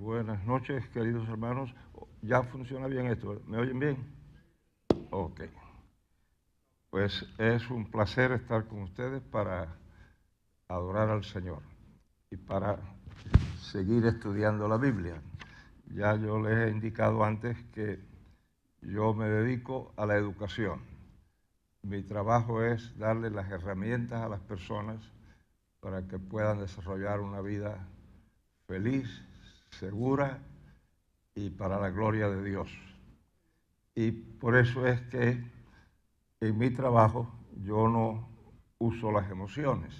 Buenas noches, queridos hermanos. ¿Ya funciona bien esto? ¿Me oyen bien? Ok. Pues es un placer estar con ustedes para adorar al Señor y para seguir estudiando la Biblia. Ya yo les he indicado antes que yo me dedico a la educación. Mi trabajo es darle las herramientas a las personas para que puedan desarrollar una vida feliz, segura y para la gloria de Dios. Y por eso es que en mi trabajo yo no uso las emociones.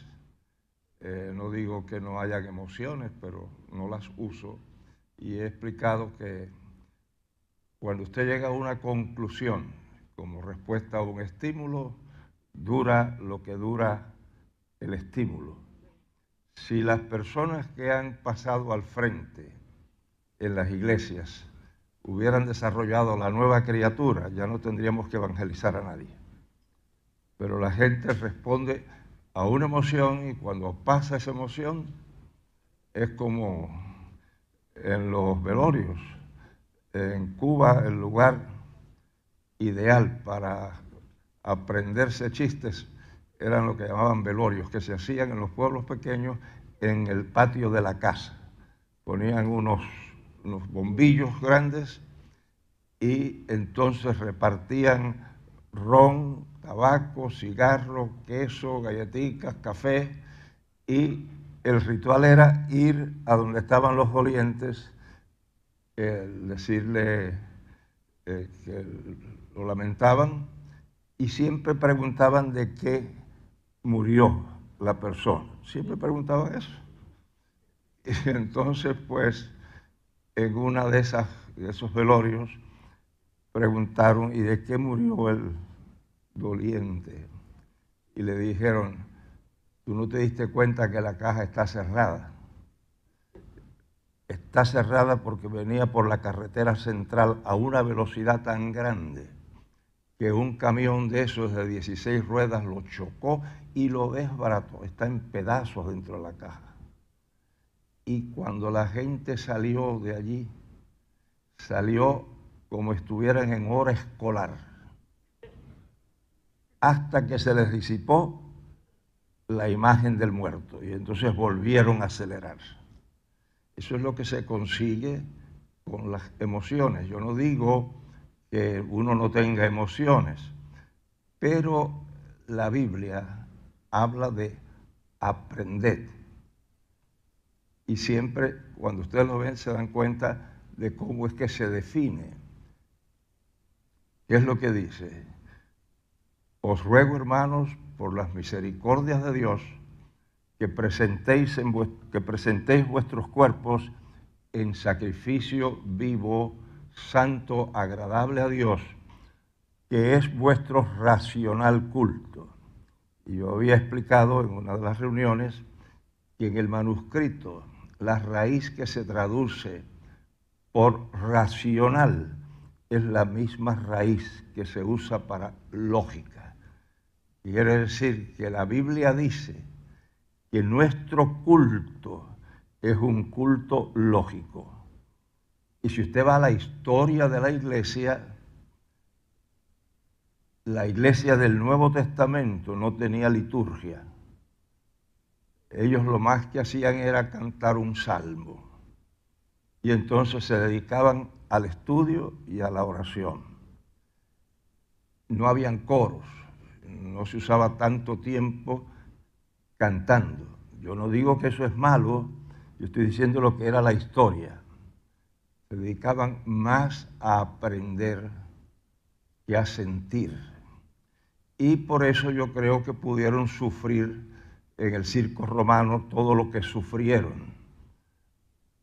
Eh, no digo que no hayan emociones, pero no las uso. Y he explicado que cuando usted llega a una conclusión como respuesta a un estímulo, dura lo que dura el estímulo. Si las personas que han pasado al frente en las iglesias hubieran desarrollado la nueva criatura, ya no tendríamos que evangelizar a nadie. Pero la gente responde a una emoción y cuando pasa esa emoción es como en los velorios. En Cuba el lugar ideal para aprenderse chistes eran lo que llamaban velorios, que se hacían en los pueblos pequeños en el patio de la casa. Ponían unos, unos bombillos grandes y entonces repartían ron, tabaco, cigarro, queso, galletitas, café y el ritual era ir a donde estaban los dolientes, decirle eh, que lo lamentaban y siempre preguntaban de qué murió la persona. Siempre preguntaban eso. Y entonces, pues, en una de esas de esos velorios preguntaron, ¿y de qué murió el doliente? Y le dijeron, tú no te diste cuenta que la caja está cerrada. Está cerrada porque venía por la carretera central a una velocidad tan grande que un camión de esos de 16 ruedas lo chocó y lo desbarató. Está en pedazos dentro de la caja. Y cuando la gente salió de allí, salió como estuvieran en hora escolar, hasta que se les disipó la imagen del muerto y entonces volvieron a acelerar. Eso es lo que se consigue con las emociones. Yo no digo que uno no tenga emociones, pero la Biblia habla de aprender. Y siempre cuando ustedes lo ven se dan cuenta de cómo es que se define. ¿Qué es lo que dice? Os ruego, hermanos, por las misericordias de Dios, que presentéis, en que presentéis vuestros cuerpos en sacrificio vivo, santo, agradable a Dios, que es vuestro racional culto. Y yo había explicado en una de las reuniones que en el manuscrito la raíz que se traduce por racional es la misma raíz que se usa para lógica. Quiere decir que la Biblia dice que nuestro culto es un culto lógico. Y si usted va a la historia de la iglesia, la iglesia del Nuevo Testamento no tenía liturgia. Ellos lo más que hacían era cantar un salmo. Y entonces se dedicaban al estudio y a la oración. No habían coros, no se usaba tanto tiempo cantando. Yo no digo que eso es malo, yo estoy diciendo lo que era la historia se dedicaban más a aprender que a sentir. Y por eso yo creo que pudieron sufrir en el circo romano todo lo que sufrieron,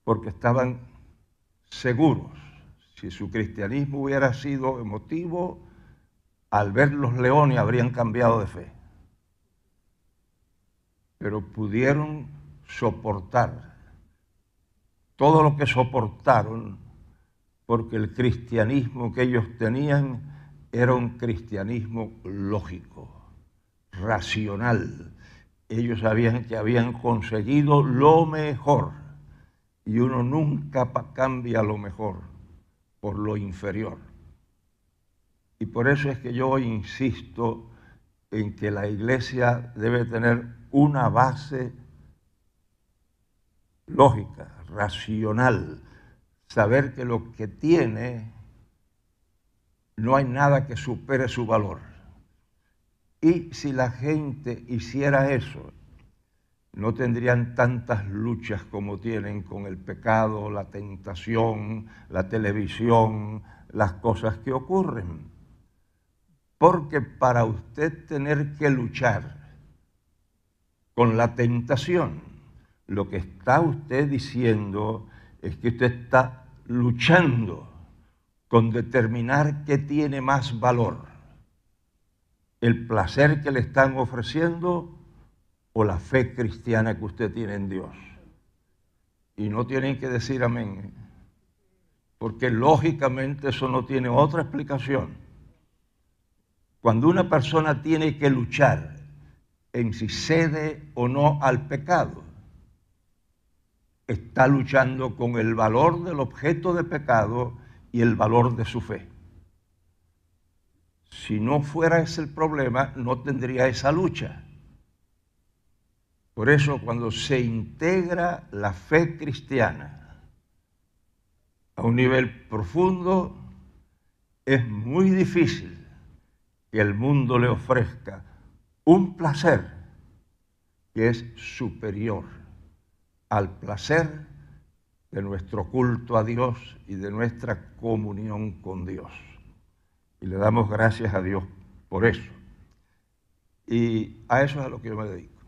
porque estaban seguros. Si su cristianismo hubiera sido emotivo, al ver los leones habrían cambiado de fe. Pero pudieron soportar todo lo que soportaron, porque el cristianismo que ellos tenían era un cristianismo lógico, racional. Ellos sabían que habían conseguido lo mejor y uno nunca cambia lo mejor por lo inferior. Y por eso es que yo insisto en que la iglesia debe tener una base lógica, racional, saber que lo que tiene no hay nada que supere su valor. Y si la gente hiciera eso, no tendrían tantas luchas como tienen con el pecado, la tentación, la televisión, las cosas que ocurren. Porque para usted tener que luchar con la tentación, lo que está usted diciendo es que usted está luchando con determinar qué tiene más valor, el placer que le están ofreciendo o la fe cristiana que usted tiene en Dios. Y no tienen que decir amén, ¿eh? porque lógicamente eso no tiene otra explicación. Cuando una persona tiene que luchar en si cede o no al pecado, está luchando con el valor del objeto de pecado y el valor de su fe. Si no fuera ese el problema, no tendría esa lucha. Por eso cuando se integra la fe cristiana a un nivel profundo, es muy difícil que el mundo le ofrezca un placer que es superior al placer de nuestro culto a Dios y de nuestra comunión con Dios. Le damos gracias a Dios por eso. Y a eso es a lo que yo me dedico.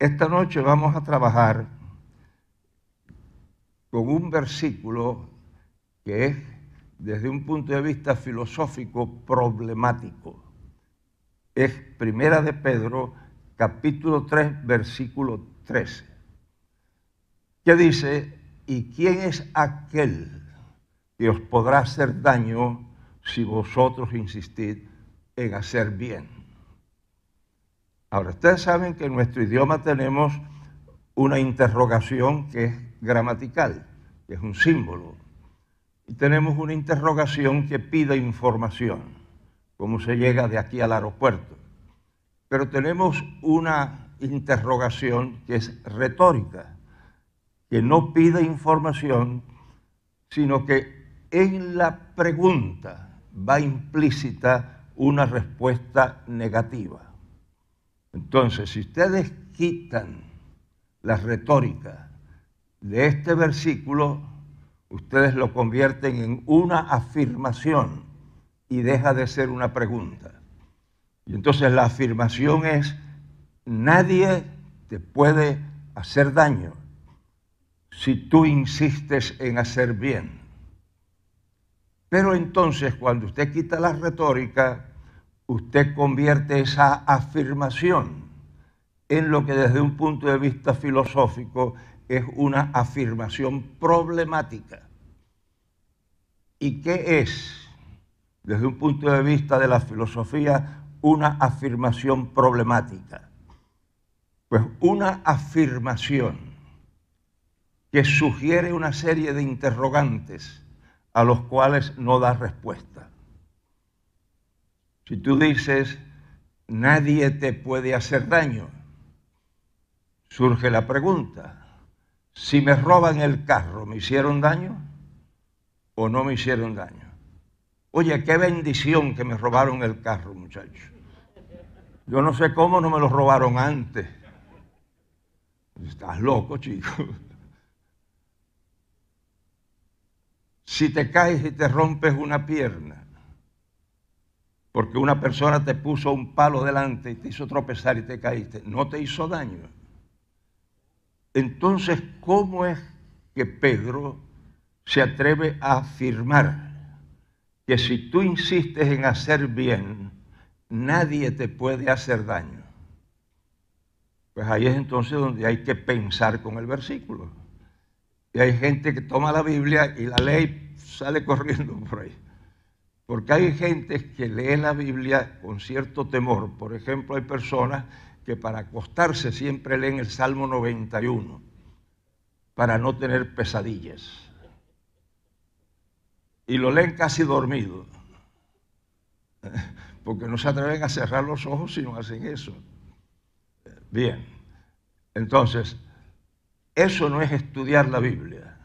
Esta noche vamos a trabajar con un versículo que es, desde un punto de vista filosófico, problemático. Es Primera de Pedro, capítulo 3, versículo 13, que dice, ¿y quién es aquel que os podrá hacer daño si vosotros insistid en hacer bien? Ahora, ustedes saben que en nuestro idioma tenemos una interrogación que es gramatical, que es un símbolo. Y tenemos una interrogación que pide información, cómo se llega de aquí al aeropuerto. Pero tenemos una interrogación que es retórica, que no pide información, sino que en la pregunta va implícita una respuesta negativa. Entonces, si ustedes quitan la retórica de este versículo, ustedes lo convierten en una afirmación y deja de ser una pregunta. Y entonces la afirmación es, nadie te puede hacer daño si tú insistes en hacer bien. Pero entonces cuando usted quita la retórica, usted convierte esa afirmación en lo que desde un punto de vista filosófico es una afirmación problemática. ¿Y qué es, desde un punto de vista de la filosofía, una afirmación problemática? Pues una afirmación que sugiere una serie de interrogantes a los cuales no da respuesta. Si tú dices, nadie te puede hacer daño, surge la pregunta, si me roban el carro, ¿me hicieron daño o no me hicieron daño? Oye, qué bendición que me robaron el carro, muchachos. Yo no sé cómo no me lo robaron antes. Estás loco, chico. Si te caes y te rompes una pierna, porque una persona te puso un palo delante y te hizo tropezar y te caíste, no te hizo daño. Entonces, ¿cómo es que Pedro se atreve a afirmar que si tú insistes en hacer bien, nadie te puede hacer daño? Pues ahí es entonces donde hay que pensar con el versículo. Y hay gente que toma la Biblia y la ley sale corriendo por ahí. Porque hay gente que lee la Biblia con cierto temor. Por ejemplo, hay personas que para acostarse siempre leen el Salmo 91. para no tener pesadillas. Y lo leen casi dormido, porque no se atreven a cerrar los ojos si no hacen eso. Bien, entonces, eso no es estudiar la Biblia.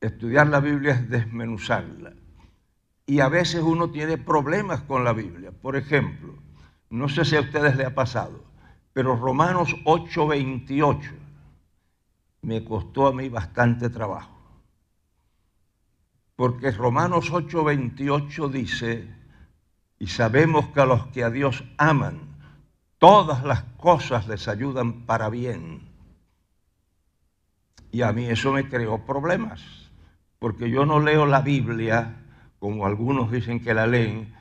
Estudiar la Biblia es desmenuzarla. Y a veces uno tiene problemas con la Biblia. Por ejemplo, no sé si a ustedes les ha pasado, pero Romanos 8:28 me costó a mí bastante trabajo. Porque Romanos 8:28 dice, y sabemos que a los que a Dios aman, todas las cosas les ayudan para bien. Y a mí eso me creó problemas, porque yo no leo la Biblia como algunos dicen que la leen,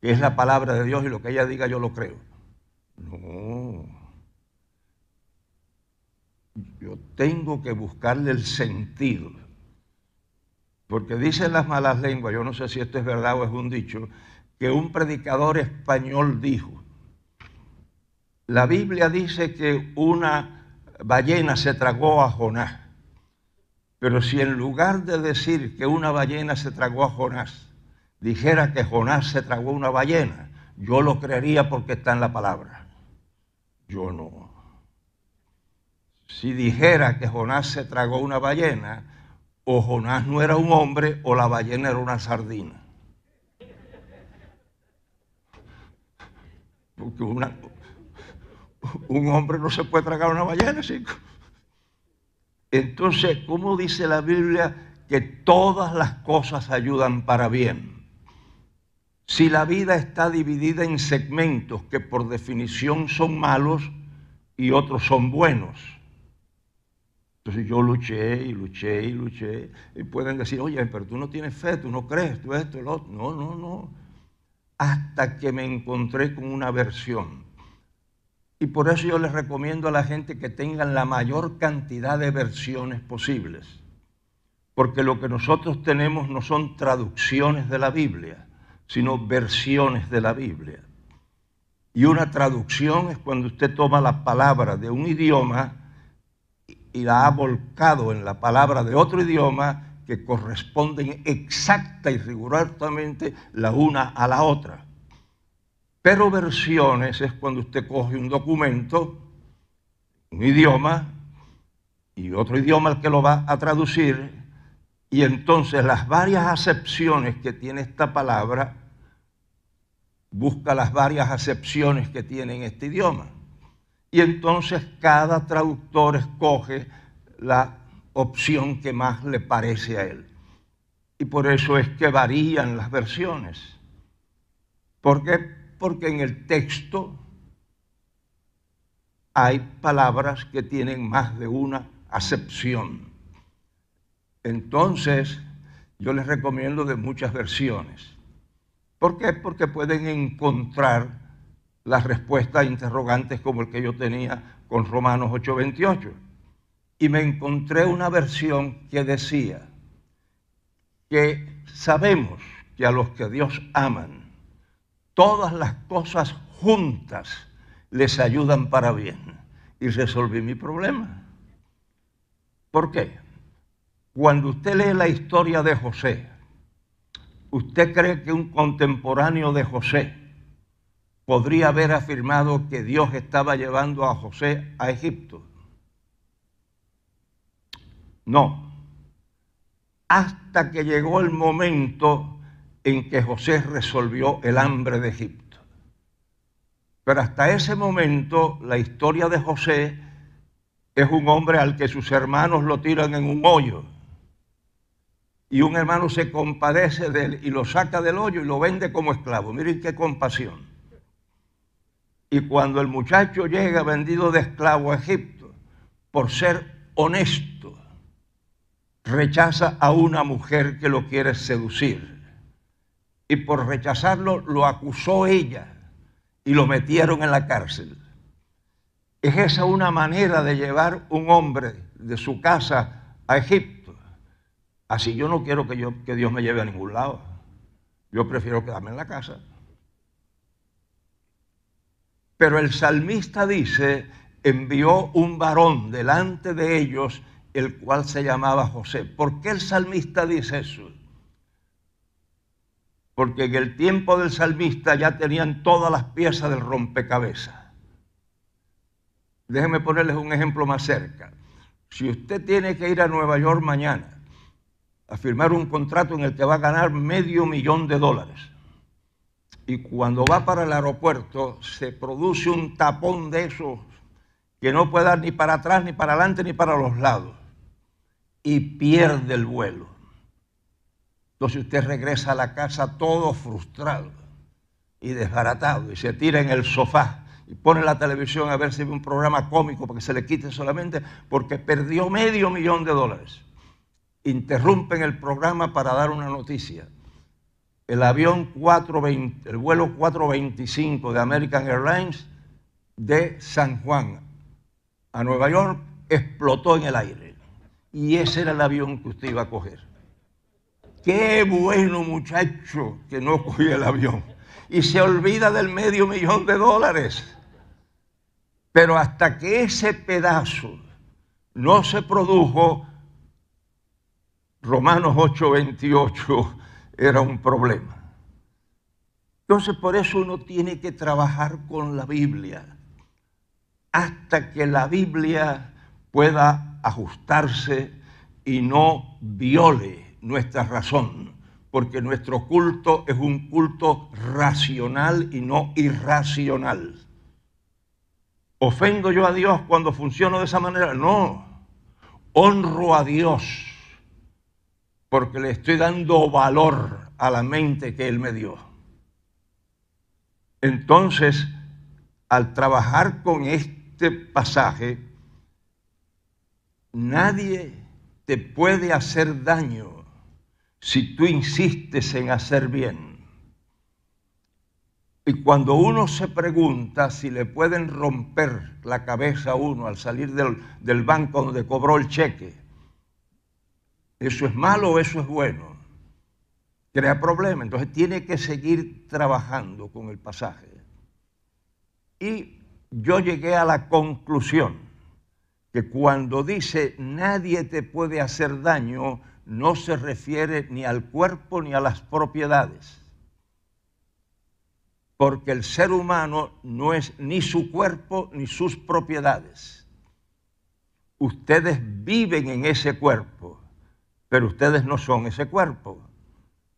que es la palabra de Dios y lo que ella diga yo lo creo. No. Yo tengo que buscarle el sentido. Porque dicen las malas lenguas, yo no sé si esto es verdad o es un dicho, que un predicador español dijo, la Biblia dice que una ballena se tragó a Jonás. Pero si en lugar de decir que una ballena se tragó a Jonás, dijera que Jonás se tragó una ballena, yo lo creería porque está en la palabra. Yo no. Si dijera que Jonás se tragó una ballena, o Jonás no era un hombre o la ballena era una sardina. Porque un hombre no se puede tragar una ballena, chicos. Entonces, ¿cómo dice la Biblia que todas las cosas ayudan para bien? Si la vida está dividida en segmentos que por definición son malos y otros son buenos. Entonces yo luché y luché y luché. Y pueden decir, oye, pero tú no tienes fe, tú no crees, tú esto, lo otro. No, no, no. Hasta que me encontré con una versión y por eso yo les recomiendo a la gente que tengan la mayor cantidad de versiones posibles. Porque lo que nosotros tenemos no son traducciones de la Biblia, sino versiones de la Biblia. Y una traducción es cuando usted toma la palabra de un idioma y la ha volcado en la palabra de otro idioma que corresponden exacta y rigurosamente la una a la otra. Pero versiones es cuando usted coge un documento, un idioma, y otro idioma el que lo va a traducir, y entonces las varias acepciones que tiene esta palabra, busca las varias acepciones que tiene en este idioma. Y entonces cada traductor escoge la opción que más le parece a él. Y por eso es que varían las versiones. ¿Por qué? Porque en el texto hay palabras que tienen más de una acepción. Entonces, yo les recomiendo de muchas versiones. ¿Por qué? Porque pueden encontrar las respuestas interrogantes como el que yo tenía con Romanos 8:28. Y me encontré una versión que decía que sabemos que a los que Dios aman, todas las cosas juntas les ayudan para bien. Y resolví mi problema. ¿Por qué? Cuando usted lee la historia de José, ¿usted cree que un contemporáneo de José podría haber afirmado que Dios estaba llevando a José a Egipto? No. Hasta que llegó el momento en que José resolvió el hambre de Egipto. Pero hasta ese momento la historia de José es un hombre al que sus hermanos lo tiran en un hoyo. Y un hermano se compadece de él y lo saca del hoyo y lo vende como esclavo. Miren qué compasión. Y cuando el muchacho llega vendido de esclavo a Egipto, por ser honesto, rechaza a una mujer que lo quiere seducir y por rechazarlo lo acusó ella y lo metieron en la cárcel. ¿Es esa una manera de llevar un hombre de su casa a Egipto? Así yo no quiero que, yo, que Dios me lleve a ningún lado. Yo prefiero quedarme en la casa. Pero el salmista dice, envió un varón delante de ellos el cual se llamaba José. ¿Por qué el salmista dice eso? Porque en el tiempo del salmista ya tenían todas las piezas del rompecabezas. Déjenme ponerles un ejemplo más cerca. Si usted tiene que ir a Nueva York mañana a firmar un contrato en el que va a ganar medio millón de dólares, y cuando va para el aeropuerto se produce un tapón de esos que no puede dar ni para atrás, ni para adelante, ni para los lados, y pierde el vuelo. Entonces usted regresa a la casa todo frustrado y desbaratado y se tira en el sofá y pone la televisión a ver si ve un programa cómico para que se le quite solamente porque perdió medio millón de dólares. Interrumpen el programa para dar una noticia. El avión 420, el vuelo 425 de American Airlines de San Juan a Nueva York explotó en el aire. Y ese era el avión que usted iba a coger. Qué bueno muchacho que no cogió el avión. Y se olvida del medio millón de dólares. Pero hasta que ese pedazo no se produjo, Romanos 8:28 era un problema. Entonces por eso uno tiene que trabajar con la Biblia hasta que la Biblia pueda ajustarse y no viole nuestra razón, porque nuestro culto es un culto racional y no irracional. ¿Ofendo yo a Dios cuando funciono de esa manera? No. Honro a Dios porque le estoy dando valor a la mente que Él me dio. Entonces, al trabajar con este pasaje, nadie te puede hacer daño si tú insistes en hacer bien. Y cuando uno se pregunta si le pueden romper la cabeza a uno al salir del, banco donde cobró el cheque, ¿eso es malo o eso es bueno? Crea problema. Entonces tiene que seguir trabajando con el pasaje. Y yo llegué a la conclusión que cuando dice nadie te puede hacer daño, no se refiere ni al cuerpo ni a las propiedades porque el ser humano no es ni su cuerpo ni sus propiedades. Ustedes viven en ese cuerpo, pero ustedes no son ese cuerpo.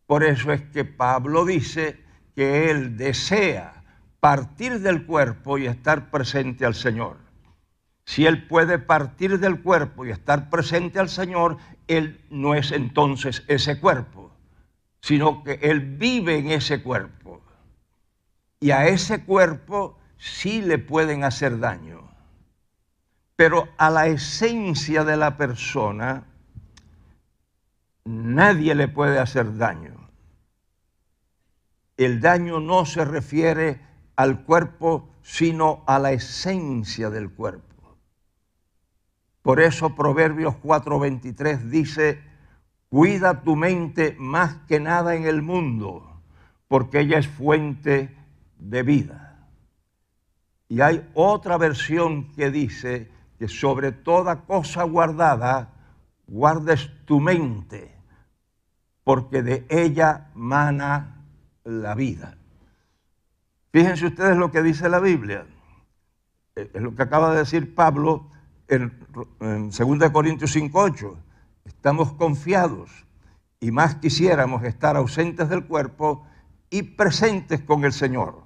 Por eso es que Pablo dice que él desea partir del cuerpo y estar presente al Señor. Si él puede partir del cuerpo y estar presente al Señor, él no es entonces ese cuerpo, sino que él vive en ese cuerpo y a ese cuerpo sí le pueden hacer daño. Pero a la esencia de la persona nadie le puede hacer daño. El daño no se refiere al cuerpo, sino a la esencia del cuerpo. Por eso Proverbios 4:23 dice, cuida tu mente más que nada en el mundo, porque ella es fuente de vida. Y hay otra versión que dice que sobre toda cosa guardada, guardes tu mente, porque de ella mana la vida. Fíjense ustedes lo que dice la Biblia. Es lo que acaba de decir Pablo en, en 2 Corintios 5.8. Estamos confiados y más quisiéramos estar ausentes del cuerpo y presentes con el Señor.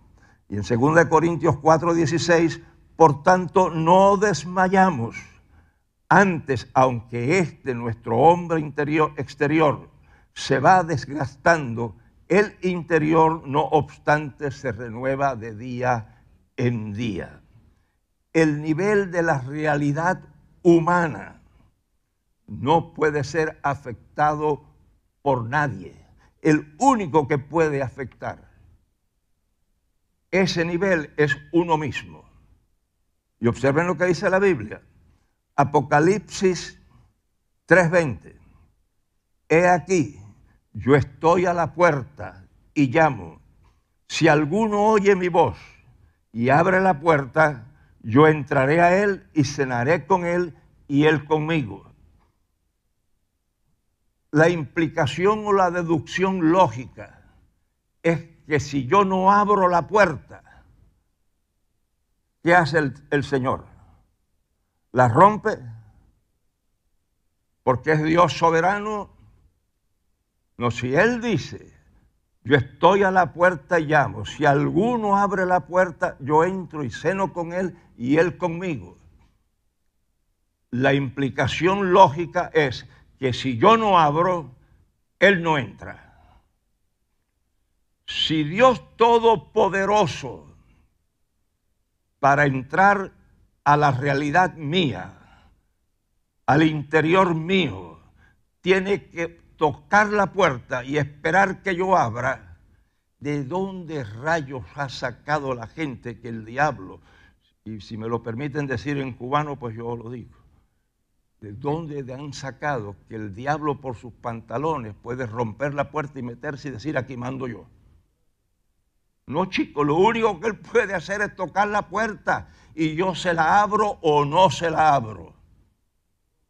Y en 2 Corintios 4:16, por tanto, no desmayamos. Antes, aunque este nuestro hombre interior, exterior se va desgastando, el interior, no obstante, se renueva de día en día. El nivel de la realidad humana no puede ser afectado por nadie. El único que puede afectar ese nivel es uno mismo. Y observen lo que dice la Biblia. Apocalipsis 3:20. He aquí, yo estoy a la puerta y llamo. Si alguno oye mi voz y abre la puerta, yo entraré a él y cenaré con él y él conmigo. la implicación o la deducción lógica es que si yo no abro la puerta, ¿qué hace el, el Señor? ¿La rompe? Porque es Dios soberano. No, si Él dice, yo estoy a la puerta y llamo, si alguno abre la puerta, yo entro y ceno con Él y Él conmigo. La implicación lógica es que si yo no abro, Él no entra. Si Dios Todopoderoso, para entrar a la realidad mía, al interior mío, tiene que tocar la puerta y esperar que yo abra, ¿de dónde rayos ha sacado la gente que el diablo, y si me lo permiten decir en cubano, pues yo lo digo, ¿De dónde han sacado que el diablo por sus pantalones puede romper la puerta y meterse y decir aquí mando yo? No, chico, lo único que él puede hacer es tocar la puerta y yo se la abro o no se la abro.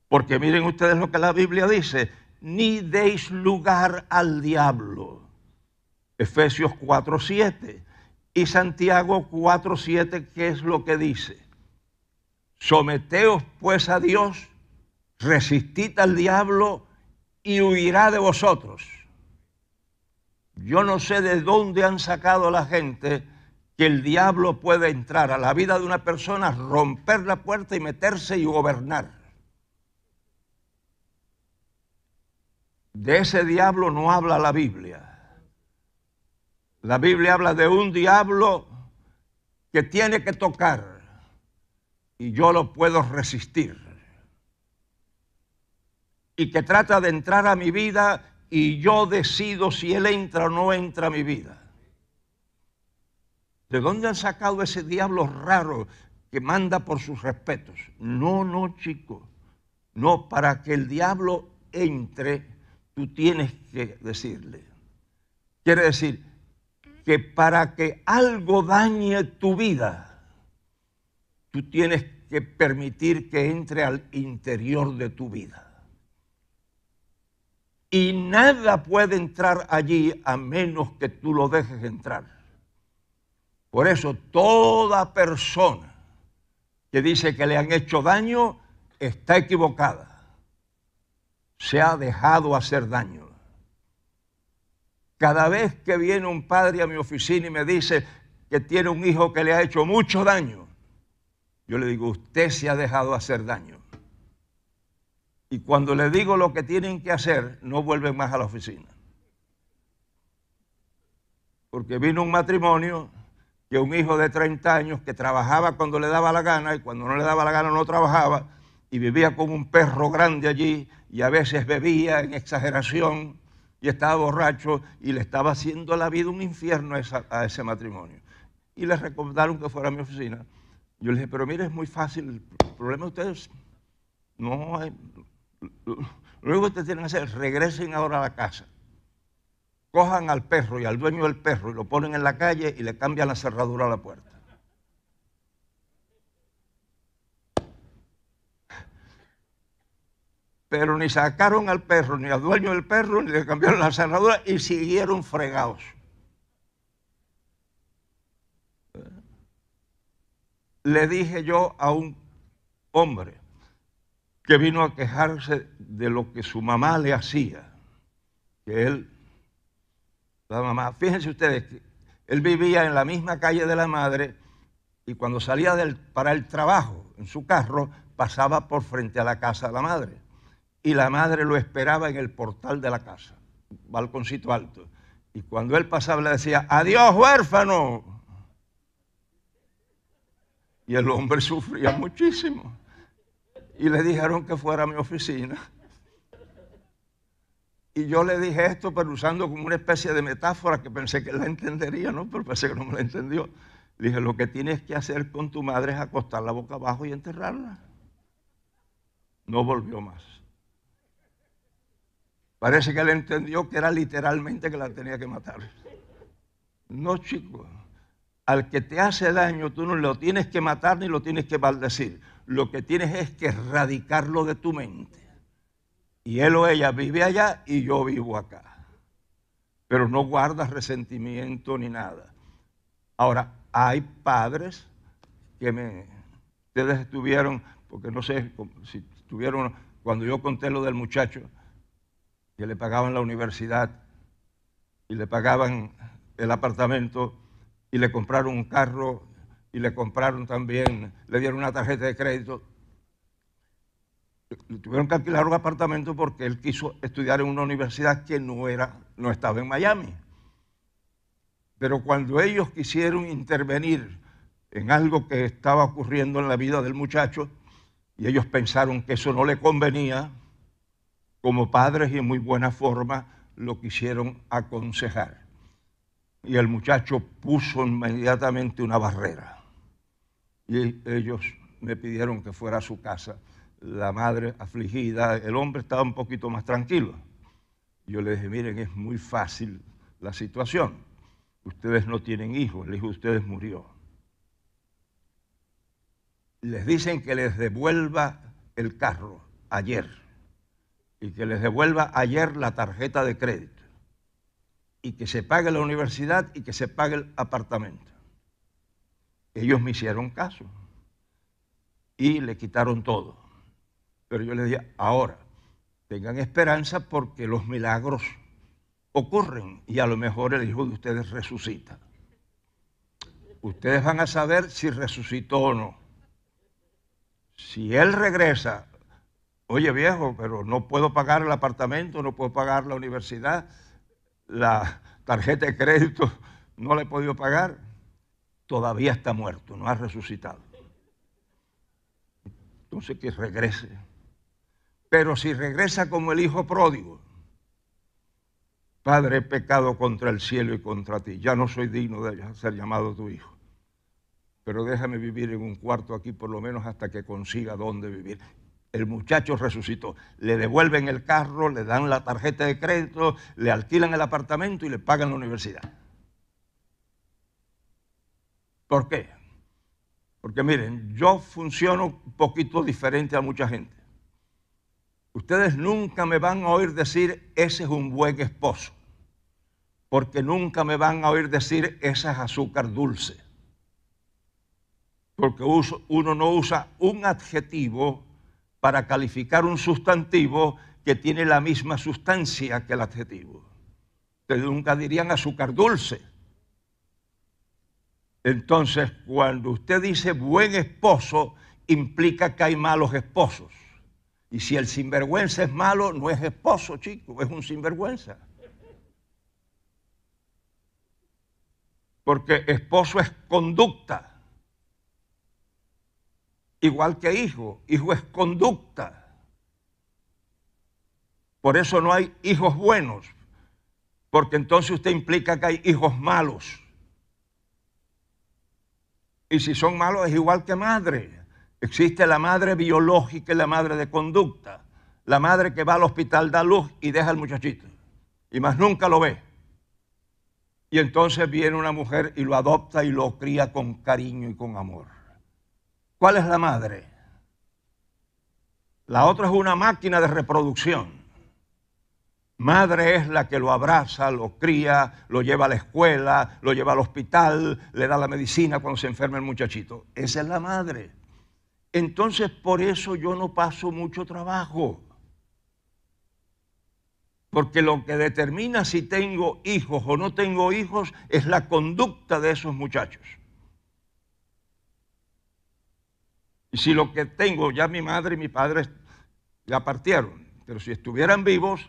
Porque miren ustedes lo que la Biblia dice, ni deis lugar al diablo. Efesios 4:7 y Santiago 4:7, ¿qué es lo que dice? Someteos pues a Dios resistid al diablo y huirá de vosotros. Yo no sé de dónde han sacado la gente que el diablo puede entrar a la vida de una persona, romper la puerta y meterse y gobernar. De ese diablo no habla la Biblia. La Biblia habla de un diablo que tiene que tocar y yo lo puedo resistir y que trata de entrar a mi vida y yo decido si él entra o no entra a mi vida. ¿De dónde han sacado ese diablo raro que manda por sus respetos? No, no, chico. No, para que el diablo entre, tú tienes que decirle. Quiere decir que para que algo dañe tu vida, tú tienes que permitir que entre al interior de tu vida y nada puede entrar allí a menos que tú lo dejes entrar. Por eso toda persona que dice que le han hecho daño está equivocada. Se ha dejado hacer daño. Cada vez que viene un padre a mi oficina y me dice que tiene un hijo que le ha hecho mucho daño, yo le digo, usted se ha dejado hacer daño. Y cuando le digo lo que tienen que hacer, no vuelven más a la oficina. Porque vino un matrimonio que un hijo de 30 años que trabajaba cuando le daba la gana y cuando no le daba la gana no trabajaba y vivía como un perro grande allí y a veces bebía en exageración y estaba borracho y le estaba haciendo la vida un infierno a, ese matrimonio. Y le recomendaron que fuera a mi oficina. Yo le dije, pero mire, es muy fácil, el problema de ustedes no hay, que ustedes tienen que hacer regresen ahora a la casa. Cojan al perro y al dueño del perro y lo ponen en la calle y le cambian la cerradura a la puerta. Pero ni sacaron al perro, ni al dueño del perro, ni le cambiaron la cerradura y siguieron fregados. Le dije yo a un hombre, que vino a quejarse de lo que su mamá le hacía. Que él, la mamá, fíjense ustedes, él vivía en la misma calle de la madre y cuando salía para el trabajo en su carro, pasaba por frente a la casa de la madre. Y la madre lo esperaba en el portal de la casa, balconcito alto. Y cuando él pasaba le decía, adiós huérfano. Y el hombre sufría muchísimo y le dijeron que fuera a mi oficina. Y yo le dije esto, pero usando como una especie de metáfora que pensé que la entendería, ¿no? Pero pensé que no me la entendió. Dije, lo que tienes que hacer con tu madre es acostarla boca abajo y enterrarla. No volvió más. Parece que él entendió que era literalmente que la tenía que matar. No, chico. Al que te hace daño, tú no lo tienes que matar ni lo tienes que maldecir lo que tienes es que erradicarlo de tu mente Y él o ella vive allá y yo vivo acá. Pero no guarda resentimiento ni nada. Ahora, hay padres que me... Ustedes estuvieron, porque no sé si estuvieron cuando yo conté lo del muchacho, que le pagaban la universidad y le pagaban el apartamento y le compraron un carro y le compraron también, le dieron una tarjeta de crédito. Le tuvieron que alquilar un apartamento porque él quiso estudiar en una universidad que no, era, no estaba en Miami. Pero cuando ellos quisieron intervenir en algo que estaba ocurriendo en la vida del muchacho, y ellos pensaron que eso no le convenía, como padres y en muy buena forma lo quisieron aconsejar. Y el muchacho puso inmediatamente una barrera. Y ellos me pidieron que fuera a su casa. La madre afligida, el hombre estaba un poquito más tranquilo. Yo le dije, miren, es muy fácil la situación. Ustedes no tienen hijos, el hijo de ustedes murió. Les dicen que les devuelva el carro ayer y que les devuelva ayer la tarjeta de crédito y que se pague la universidad y que se pague el apartamento. Ellos me hicieron caso y le quitaron todo. Pero yo les dije, ahora, tengan esperanza porque los milagros ocurren y a lo mejor el hijo de ustedes resucita. Ustedes van a saber si resucitó o no. Si él regresa, oye viejo, pero no puedo pagar el apartamento, no puedo pagar la universidad, la tarjeta de crédito no la he podido pagar, todavía está muerto, no ha resucitado. Entonces que regrese. Pero si regresa como el hijo pródigo, Padre, he pecado contra el cielo y contra ti, ya no soy digno de ser llamado tu hijo. Pero déjame vivir en un cuarto aquí por lo menos hasta que consiga dónde vivir. El muchacho resucitó. Le devuelven el carro, le dan la tarjeta de crédito, le alquilan el apartamento y le pagan la universidad. ¿Por qué? Porque miren, yo funciono un poquito diferente a mucha gente. Ustedes nunca me van a oír decir, ese es un buen esposo porque nunca me van a oír decir esa es azúcar dulce. Porque uno no usa un adjetivo para calificar un sustantivo que tiene la misma sustancia que el adjetivo. Ustedes nunca dirían azúcar dulce. Entonces, cuando usted dice buen esposo, implica que hay malos esposos. Y si el sinvergüenza es malo, no es esposo, chico, es un sinvergüenza. porque esposo es conducta. Igual que hijo, hijo es conducta. Por eso no hay hijos buenos, porque entonces usted implica que hay hijos malos. Y si son malos es igual que madre. Existe la madre biológica y la madre de conducta. La madre que va al hospital da luz y deja al muchachito. Y más nunca lo ve. Y entonces viene una mujer y lo adopta y lo cría con cariño y con amor. ¿Cuál es la madre? La otra es una máquina de reproducción. Madre es la que lo abraza, lo cría, lo lleva a la escuela, lo lleva al hospital, le da la medicina cuando se enferma el muchachito. Esa es la madre. Entonces por eso yo no paso mucho trabajo. Porque lo que determina si tengo hijos o no tengo hijos es la conducta de esos muchachos. Y si lo que tengo, ya mi madre y mi padre ya partieron, pero si estuvieran vivos,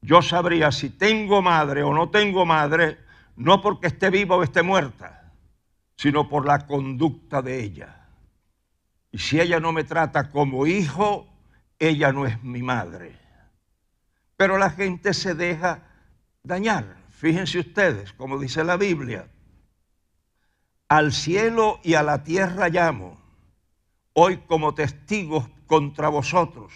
yo sabría si tengo madre o no tengo madre, no porque esté viva o esté muerta, sino por la conducta de ella. Y si ella no me trata como hijo, ella no es mi madre. Pero la gente se deja dañar. Fíjense ustedes, como dice la Biblia, al cielo y a la tierra llamo, hoy como testigos contra vosotros,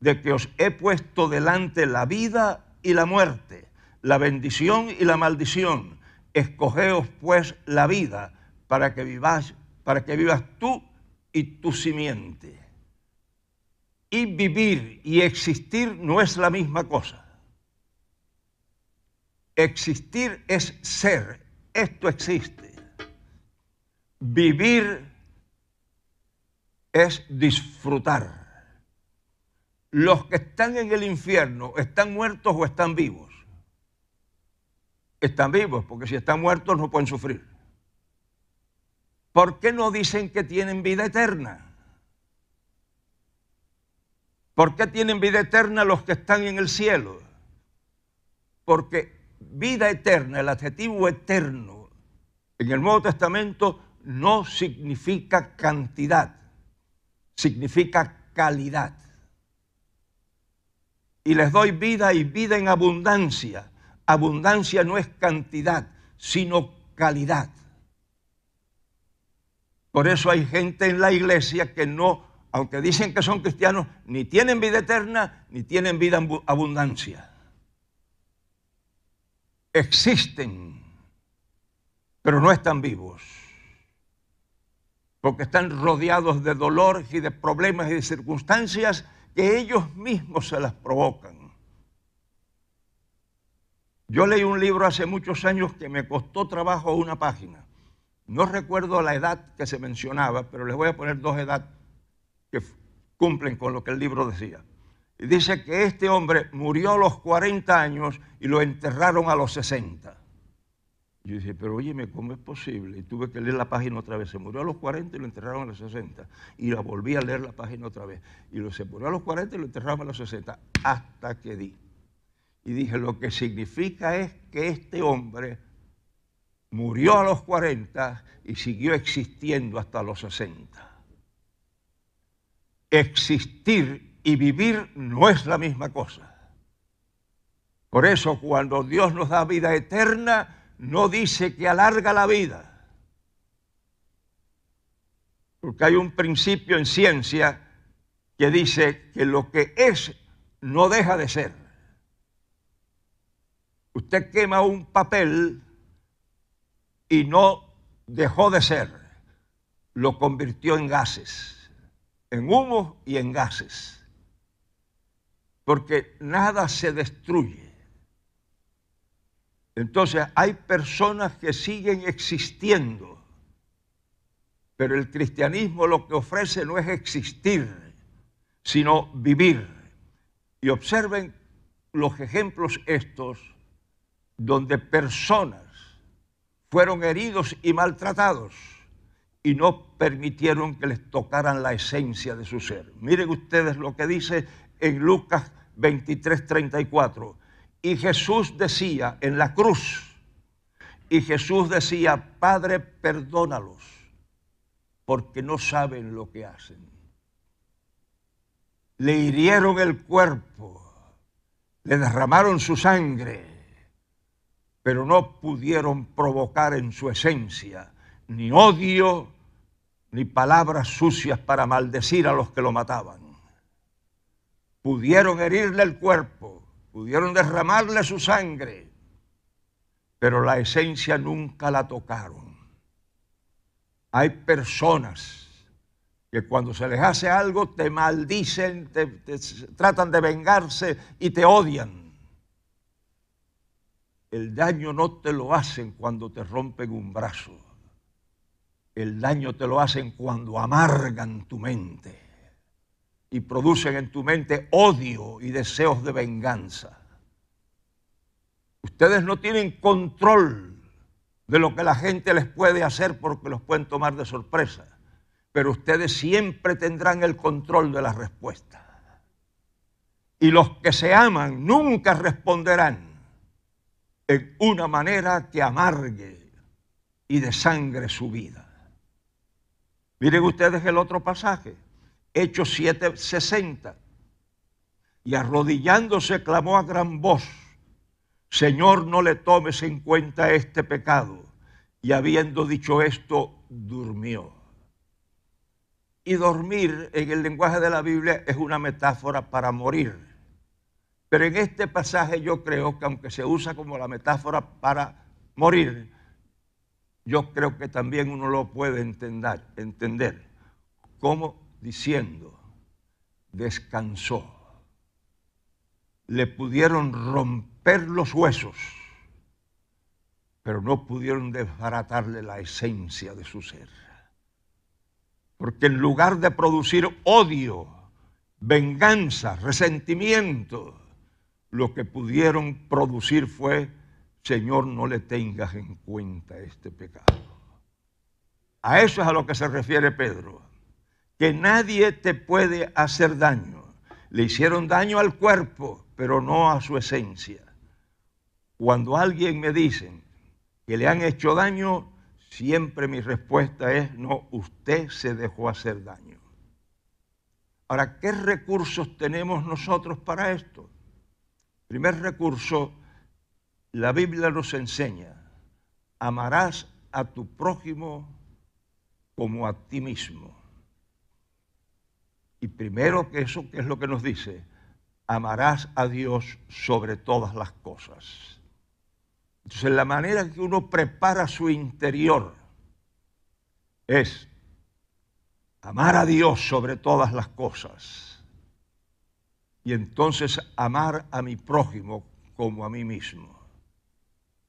de que os he puesto delante la vida y la muerte, la bendición y la maldición. Escogeos pues la vida para que vivas, para que vivas tú y tu simiente y vivir y existir no es la misma cosa. Existir es ser, esto existe. Vivir es disfrutar. Los que están en el infierno, ¿están muertos o están vivos? Están vivos, porque si están muertos no pueden sufrir. ¿Por qué no dicen que tienen vida eterna? ¿Por qué tienen vida eterna los que están en el cielo? Porque vida eterna, el adjetivo eterno, en el Nuevo Testamento no significa cantidad, significa calidad. Y les doy vida y vida en abundancia. Abundancia no es cantidad, sino calidad. Por eso hay gente en la iglesia que no, aunque dicen que son cristianos, ni tienen vida eterna, ni tienen vida en abundancia. Existen, pero no están vivos. Porque están rodeados de dolor y de problemas y de circunstancias que ellos mismos se las provocan. Yo leí un libro hace muchos años que me costó trabajo una página. No recuerdo la edad que se mencionaba, pero les voy a poner dos edades que cumplen con lo que el libro decía. Y dice que este hombre murió a los 40 años y lo enterraron a los 60. Yo dije, pero óyeme, ¿cómo es posible? Y tuve que leer la página otra vez. Se murió a los 40 y lo enterraron a los 60. Y la volví a leer la página otra vez. Y lo, se murió a los 40 y lo enterraron a los 60. Hasta que di. Y dije, lo que significa es que este hombre murió a los 40 y siguió existiendo hasta los 60. Existir y vivir no es la misma cosa. Por eso cuando Dios nos da vida eterna, no dice que alarga la vida. Porque hay un principio en ciencia que dice que lo que es no deja de ser. Usted quema un papel y no dejó de ser, lo convirtió en gases, en humo y en gases. Porque nada se destruye. Entonces hay personas que siguen existiendo, pero el cristianismo lo que ofrece no es existir, sino vivir. Y observen los ejemplos estos donde personas fueron heridos y maltratados y no permitieron que les tocaran la esencia de su ser. Miren ustedes lo que dice en Lucas 23, 34. Y Jesús decía en la cruz, y Jesús decía, Padre, perdónalos, porque no saben lo que hacen. Le hirieron el cuerpo, le derramaron su sangre pero no pudieron provocar en su esencia ni odio ni palabras sucias para maldecir a los que lo mataban. Pudieron herirle el cuerpo, pudieron derramarle su sangre, pero la esencia nunca la tocaron. Hay personas que cuando se les hace algo te maldicen, te, tratan de vengarse y te odian el daño no te lo hacen cuando te rompen un brazo. El daño te lo hacen cuando amargan tu mente y producen en tu mente odio y deseos de venganza. Ustedes no tienen control de lo que la gente les puede hacer porque los pueden tomar de sorpresa, pero ustedes siempre tendrán el control de la respuesta. Y los que se aman nunca responderán en una manera que amargue y desangre su vida. Miren ustedes el otro pasaje, Hechos 7:60. Y arrodillándose clamó a gran voz, Señor, no le tomes en cuenta este pecado. Y habiendo dicho esto, durmió. Y dormir en el lenguaje de la Biblia es una metáfora para morir. Pero en este pasaje yo creo que aunque se usa como la metáfora para morir, yo creo que también uno lo puede entender, entender como diciendo, descansó. Le pudieron romper los huesos, pero no pudieron desbaratarle la esencia de su ser. Porque en lugar de producir odio, venganza, resentimiento, lo que pudieron producir fue, Señor, no le tengas en cuenta este pecado. A eso es a lo que se refiere Pedro, que nadie te puede hacer daño. Le hicieron daño al cuerpo, pero no a su esencia. Cuando alguien me dice que le han hecho daño, siempre mi respuesta es, no, usted se dejó hacer daño. Ahora, ¿qué recursos tenemos nosotros para esto? Primer recurso, la Biblia nos enseña, amarás a tu prójimo como a ti mismo. Y primero que eso, ¿qué es lo que nos dice? Amarás a Dios sobre todas las cosas. Entonces, la manera que uno prepara su interior es amar a Dios sobre todas las cosas y entonces amar a mi prójimo como a mí mismo.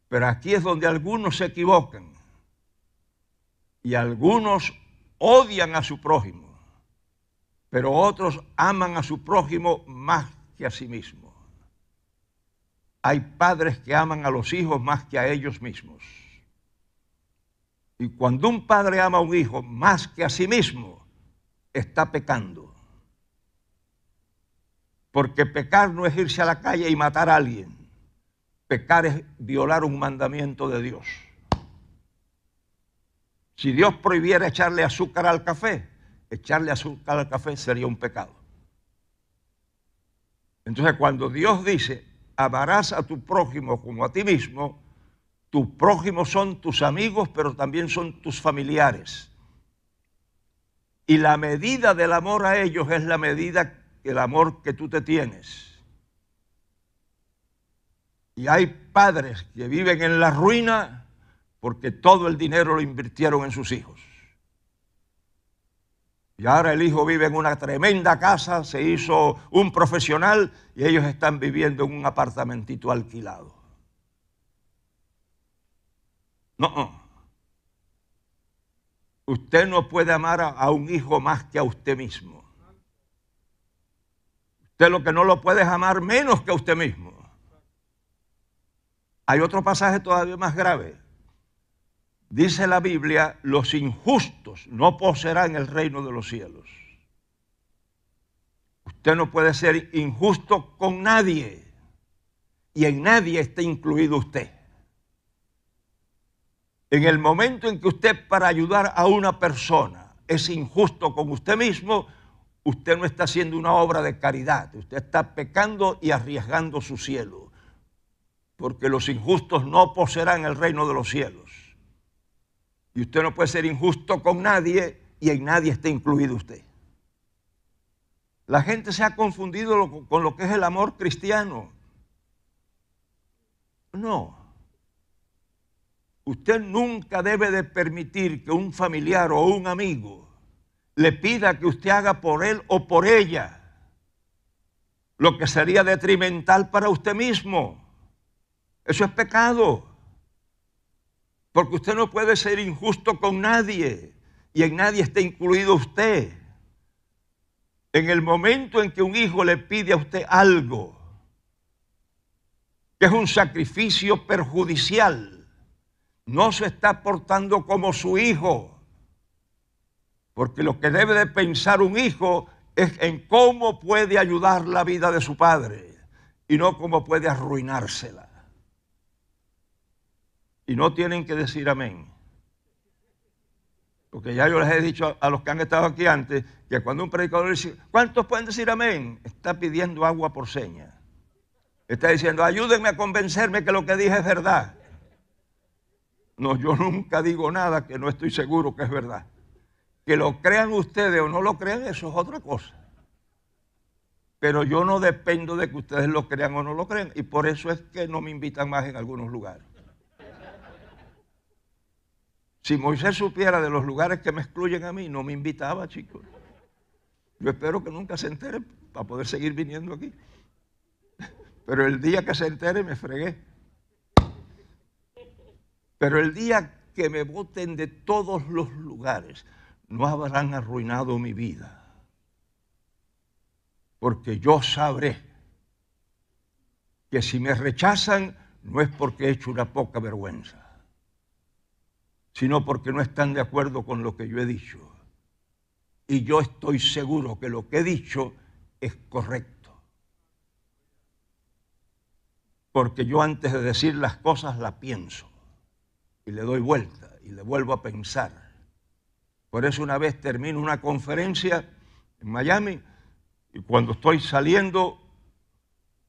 Pero aquí es donde algunos se equivocan y algunos odian a su prójimo, pero otros aman a su prójimo más que a sí mismo. Hay padres que aman a los hijos más que a ellos mismos. Y cuando un padre ama a un hijo más que a sí mismo, está pecando. Porque pecar no es irse a la calle y matar a alguien. Pecar es violar un mandamiento de Dios. Si Dios prohibiera echarle azúcar al café, echarle azúcar al café sería un pecado. Entonces cuando Dios dice, amarás a tu prójimo como a ti mismo, tus prójimos son tus amigos, pero también son tus familiares. Y la medida del amor a ellos es la medida del amor que tú te tienes. Y hay padres que viven en la ruina porque todo el dinero lo invirtieron en sus hijos. Y ahora el hijo vive en una tremenda casa, se hizo un profesional y ellos están viviendo en un apartamentito alquilado. No, Usted no puede amar a, un hijo más que a usted mismo. Usted lo que no lo puede es amar menos que a usted mismo. Hay otro pasaje todavía más grave. Dice la Biblia, los injustos no poseerán el reino de los cielos. Usted no puede ser injusto con nadie. Y en nadie está incluido usted. En el momento en que usted para ayudar a una persona es injusto con usted mismo, usted no está haciendo una obra de caridad, usted está pecando y arriesgando su cielo, porque los injustos no poseerán el reino de los cielos. Y usted no puede ser injusto con nadie y en nadie está incluido usted. La gente se ha confundido con lo que es el amor cristiano. No. Usted nunca debe de permitir que un familiar o un amigo le pida que usted haga por él o por ella lo que sería detrimental para usted mismo. Eso es pecado. Porque usted no puede ser injusto con nadie y en nadie está incluido usted. En el momento en que un hijo le pide a usted algo, que es un sacrificio perjudicial, no se está portando como su hijo. Porque lo que debe de pensar un hijo es en cómo puede ayudar la vida de su padre y no cómo puede arruinársela. Y no tienen que decir amén. Porque ya yo les he dicho a los que han estado aquí antes que cuando un predicador dice, ¿cuántos pueden decir amén? Está pidiendo agua por seña. Está diciendo, ayúdenme a convencerme que lo que dije es verdad. No, yo nunca digo nada que no estoy seguro que es verdad. Que lo crean ustedes o no lo crean, eso es otra cosa. Pero yo no dependo de que ustedes lo crean o no lo crean. Y por eso es que no me invitan más en algunos lugares. Si Moisés supiera de los lugares que me excluyen a mí, no me invitaba, chicos. Yo espero que nunca se entere para poder seguir viniendo aquí. Pero el día que se entere me fregué. Pero el día que me voten de todos los lugares, no habrán arruinado mi vida. Porque yo sabré que si me rechazan no es porque he hecho una poca vergüenza, sino porque no están de acuerdo con lo que yo he dicho. Y yo estoy seguro que lo que he dicho es correcto. Porque yo antes de decir las cosas las pienso y le doy vuelta y le vuelvo a pensar. Por eso una vez termino una conferencia en Miami y cuando estoy saliendo,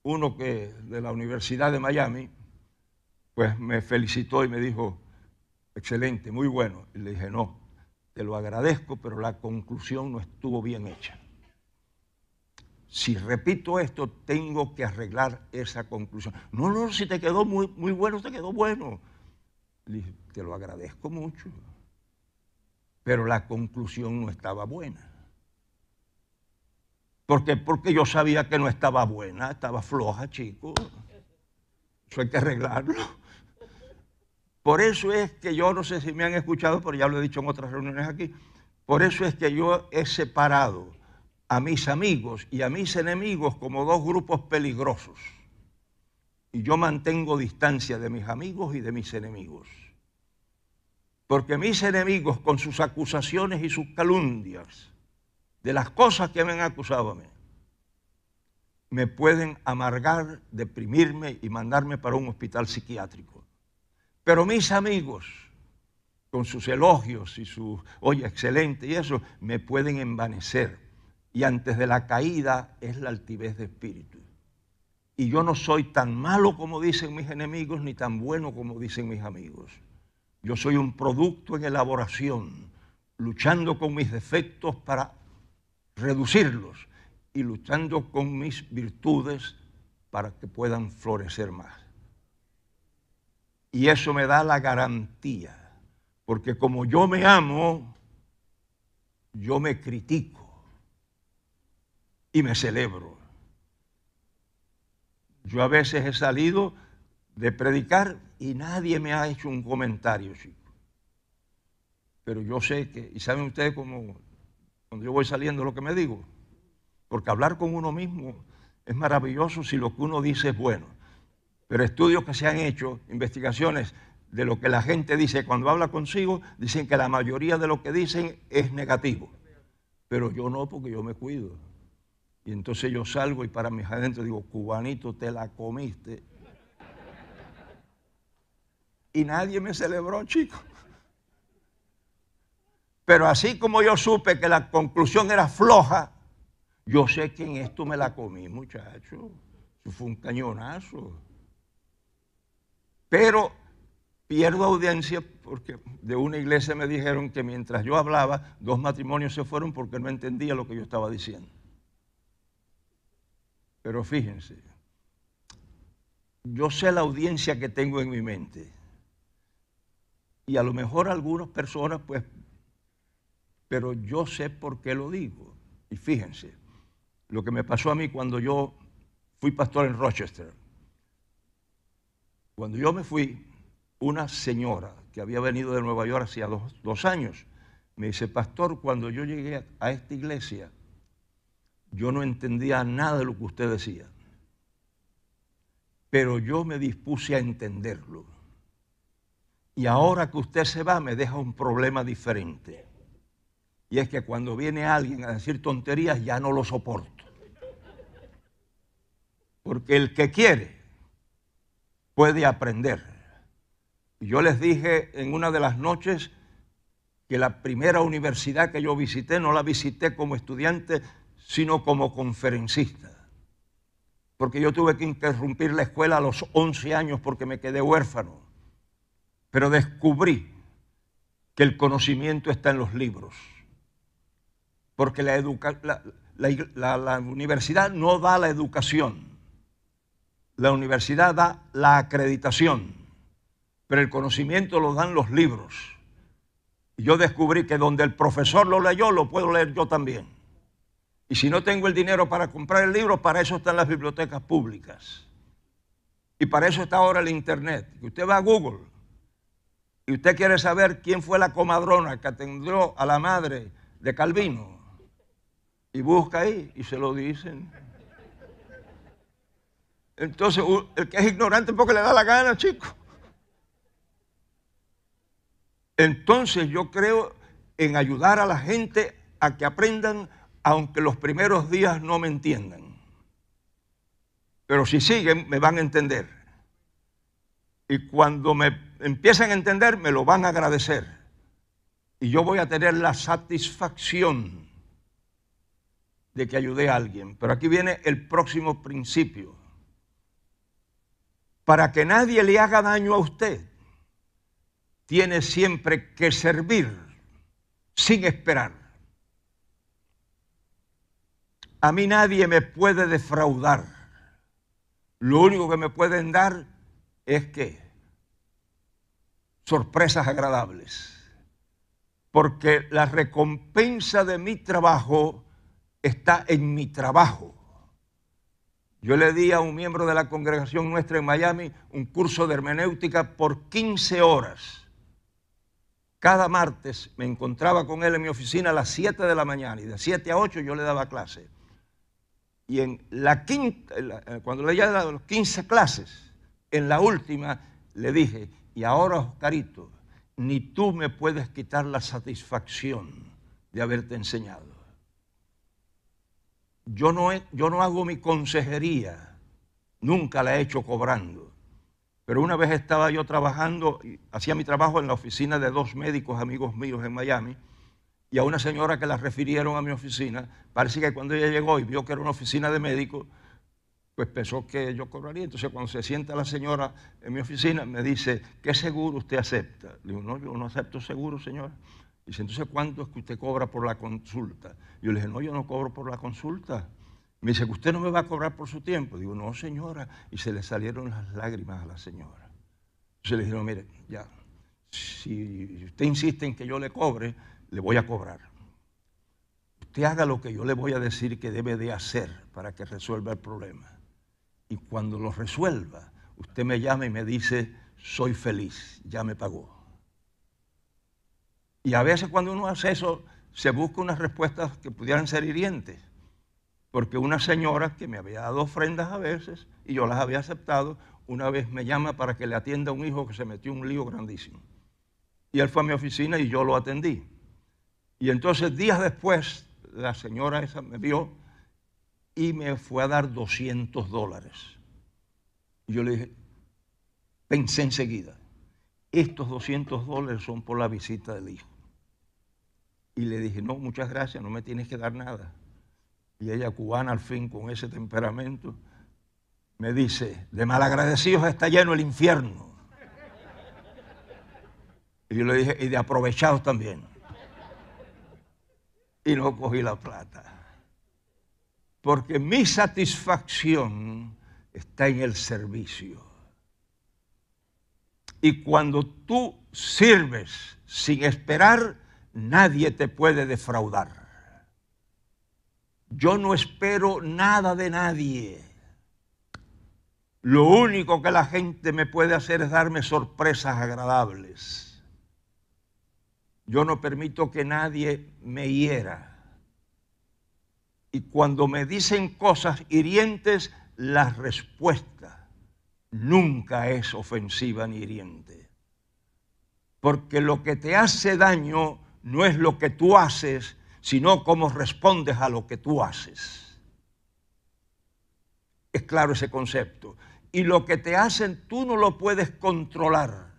uno que de la Universidad de Miami, pues me felicitó y me dijo, excelente, muy bueno. Y le dije, no, te lo agradezco, pero la conclusión no estuvo bien hecha. Si repito esto, tengo que arreglar esa conclusión. No, no, si te quedó muy, muy bueno, te quedó bueno. Le dije, te lo agradezco mucho, pero la conclusión no estaba buena. ¿Por qué? Porque yo sabía que no estaba buena, estaba floja, chico. Eso hay que arreglarlo. Por eso es que yo no sé si me han escuchado, pero ya lo he dicho en otras reuniones aquí. Por eso es que yo he separado a mis amigos y a mis enemigos como dos grupos peligrosos. Y yo mantengo distancia de mis amigos y de mis enemigos. Porque mis enemigos con sus acusaciones y sus calumnias de las cosas que me han acusado a mí, me pueden amargar, deprimirme y mandarme para un hospital psiquiátrico. Pero mis amigos, con sus elogios y su, oye, excelente y eso, me pueden envanecer. Y antes de la caída es la altivez de espíritu. Y yo no soy tan malo como dicen mis enemigos, ni tan bueno como dicen mis amigos. Yo soy un producto en elaboración, luchando con mis defectos para reducirlos y luchando con mis virtudes para que puedan florecer más. Y eso me da la garantía, porque como yo me amo, yo me critico y me celebro. Yo a veces he salido de predicar y nadie me ha hecho un comentario, chico. Pero yo sé que, y saben ustedes cómo cuando yo voy saliendo lo que me digo. Porque hablar con uno mismo es maravilloso si lo que uno dice es bueno. Pero estudios que se han hecho, investigaciones de lo que la gente dice cuando habla consigo, dicen que la mayoría de lo que dicen es negativo. Pero yo no, porque yo me cuido. Y entonces yo salgo y para mis adentro digo, cubanito, te la comiste. Y nadie me celebró, chicos. Pero así como yo supe que la conclusión era floja, yo sé que en esto me la comí, muchacho. Eso fue un cañonazo. Pero pierdo audiencia porque de una iglesia me dijeron que mientras yo hablaba, dos matrimonios se fueron porque no entendía lo que yo estaba diciendo. Pero fíjense, yo sé la audiencia que tengo en mi mente. Y a lo mejor algunas personas pues pero yo sé por qué lo digo. Y fíjense, lo que me pasó a mí cuando yo fui pastor en Rochester. Cuando yo me fui, una señora que había venido de Nueva York hacía dos, años, me dice, pastor, cuando yo llegué a esta iglesia, yo no entendía nada de lo que usted decía, pero yo me dispuse a entenderlo. Y ahora que usted se va, me deja un problema diferente. Y es que cuando viene alguien a decir tonterías ya no lo soporto. Porque el que quiere puede aprender. Yo les dije en una de las noches que la primera universidad que yo visité no la visité como estudiante, sino como conferencista. Porque yo tuve que interrumpir la escuela a los 11 años porque me quedé huérfano. Pero descubrí que el conocimiento está en los libros porque la, la, universidad no da la educación, la universidad da la acreditación, pero el conocimiento lo dan los libros. Y yo descubrí que donde el profesor lo leyó, lo puedo leer yo también. Y si no tengo el dinero para comprar el libro, para eso están las bibliotecas públicas. Y para eso está ahora el Internet. Usted va a Google y usted quiere saber quién fue la comadrona que atendió a la madre de Calvino. Y busca ahí y se lo dicen. Entonces, el que es ignorante porque le da la gana, chico. Entonces yo creo en ayudar a la gente a que aprendan, aunque los primeros días no me entiendan. Pero si siguen, me van a entender. Y cuando me empiecen a entender, me lo van a agradecer. Y yo voy a tener la satisfacción de que ayudé a alguien. Pero aquí viene el próximo principio. Para que nadie le haga daño a usted, tiene siempre que servir sin esperar. A mí nadie me puede defraudar. Lo único que me pueden dar es que sorpresas agradables. Porque la recompensa de mi trabajo está en mi trabajo. Yo le di a un miembro de la congregación nuestra en Miami un curso de hermenéutica por 15 horas cada martes me encontraba con él en mi oficina a las 7 de la mañana y de 7 a 8 yo le daba clase. Y en la quinta, eh, cuando le había dado 15 clases, en la última le dije, y ahora Oscarito, ni tú me puedes quitar la satisfacción de haberte enseñado. Yo no, yo no hago mi consejería, nunca la he hecho cobrando. Pero una vez estaba yo trabajando, hacía mi trabajo en la oficina de dos médicos amigos míos en Miami, y a una señora que la refirieron a mi oficina, parece que cuando ella llegó y vio que era una oficina de médicos, pues pensó que yo cobraría. Entonces cuando se sienta la señora en mi oficina, me dice, ¿qué seguro usted acepta? Le digo, no, yo no acepto seguro, señora. Dice, entonces, ¿cuánto es que usted cobra por la consulta? Yo le dije, no, yo no cobro por la consulta. Me dice que usted no me va a cobrar por su tiempo. Digo, no, señora. Y se le salieron las lágrimas a la señora. Entonces le dijeron, mire, ya, si usted insiste en que yo le cobre, le voy a cobrar. Usted haga lo que yo le voy a decir que debe de hacer para que resuelva el problema. Y cuando lo resuelva, usted me llama y me dice, soy feliz, ya me pagó. Y a veces cuando uno hace eso, se busca unas respuestas que pudieran ser hirientes porque una señora que me había dado ofrendas a veces y yo las había aceptado, una vez me llama para que le atienda a un hijo que se metió un lío grandísimo. Y él fue a mi oficina y yo lo atendí. Y entonces días después la señora esa me vio y me fue a dar 200 dólares. Y yo le dije, pensé enseguida, estos 200 dólares son por la visita del hijo. Y le dije, no, muchas gracias, no me tienes que dar nada y ella cubana al fin con ese temperamento, me dice, de malagradecidos está lleno el infierno. Y yo le dije, y de aprovechados también. Y no cogí la plata. Porque mi satisfacción está en el servicio. Y cuando tú sirves sin esperar, nadie te puede defraudar. Yo no espero nada de nadie. Lo único que la gente me puede hacer es darme sorpresas agradables. Yo no permito que nadie me hiera. Y cuando me dicen cosas hirientes, la respuesta nunca es ofensiva ni hiriente. Porque lo que te hace daño no es lo que tú haces, sino cómo respondes a lo que tú haces. Es claro ese concepto. Y lo que te hacen tú no lo puedes controlar.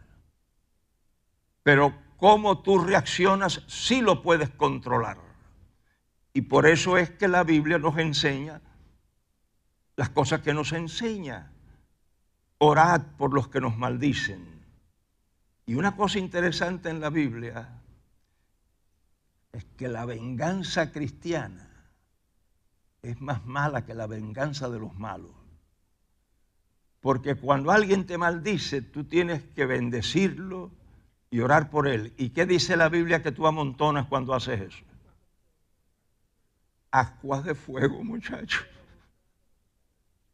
Pero cómo tú reaccionas sí lo puedes controlar. Y por eso es que la Biblia nos enseña las cosas que nos enseña. Orad por los que nos maldicen. Y una cosa interesante en la Biblia es que la venganza cristiana es más mala que la venganza de los malos. Porque cuando alguien te maldice, tú tienes que bendecirlo y orar por él. ¿Y qué dice la Biblia que tú amontonas cuando haces eso? ascuas de fuego, muchachos.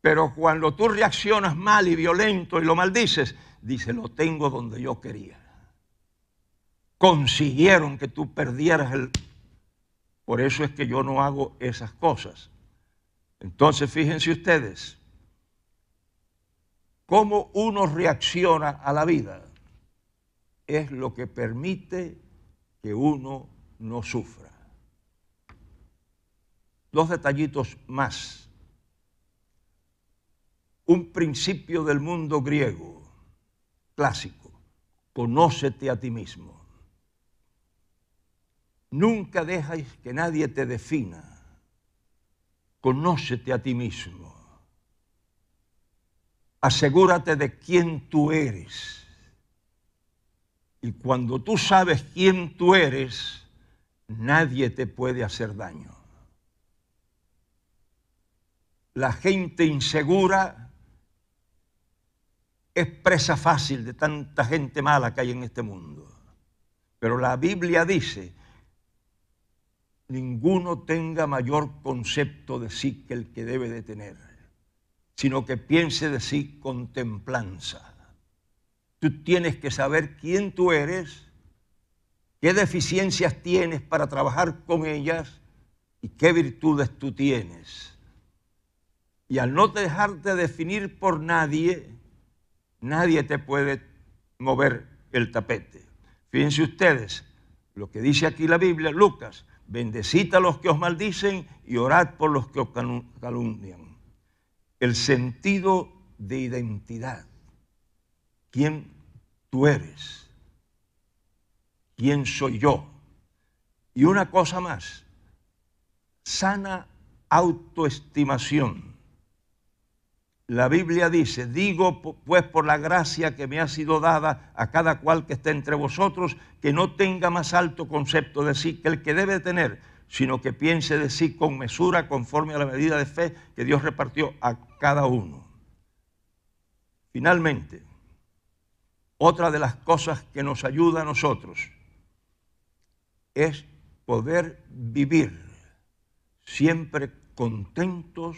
Pero cuando tú reaccionas mal y violento y lo maldices, dice, lo tengo donde yo quería. Consiguieron que tú perdieras el... Por eso es que yo no hago esas cosas. Entonces, fíjense ustedes, cómo uno reacciona a la vida es lo que permite que uno no sufra. Dos detallitos más. Un principio del mundo griego clásico. Conócete a ti mismo. Nunca dejes que nadie te defina. Conócete a ti mismo. Asegúrate de quién tú eres. Y cuando tú sabes quién tú eres, nadie te puede hacer daño. La gente insegura es presa fácil de tanta gente mala que hay en este mundo. Pero la Biblia dice, ninguno tenga mayor concepto de sí que el que debe de tener, sino que piense de sí con templanza. Tú tienes que saber quién tú eres, qué deficiencias tienes para trabajar con ellas y qué virtudes tú tienes. Y al no dejarte definir por nadie, nadie te puede mover el tapete. Fíjense ustedes lo que dice aquí la Biblia, Lucas, bendecid a los que os maldicen y orad por los que os calumnian. El sentido de identidad. ¿Quién tú eres? ¿Quién soy yo? Y una cosa más, sana autoestimación la Biblia dice, digo pues por la gracia que me ha sido dada a cada cual que esté entre vosotros, que no tenga más alto concepto de sí que el que debe tener, sino que piense de sí con mesura, conforme a la medida de fe que Dios repartió a cada uno. Finalmente, otra de las cosas que nos ayuda a nosotros es poder vivir siempre contentos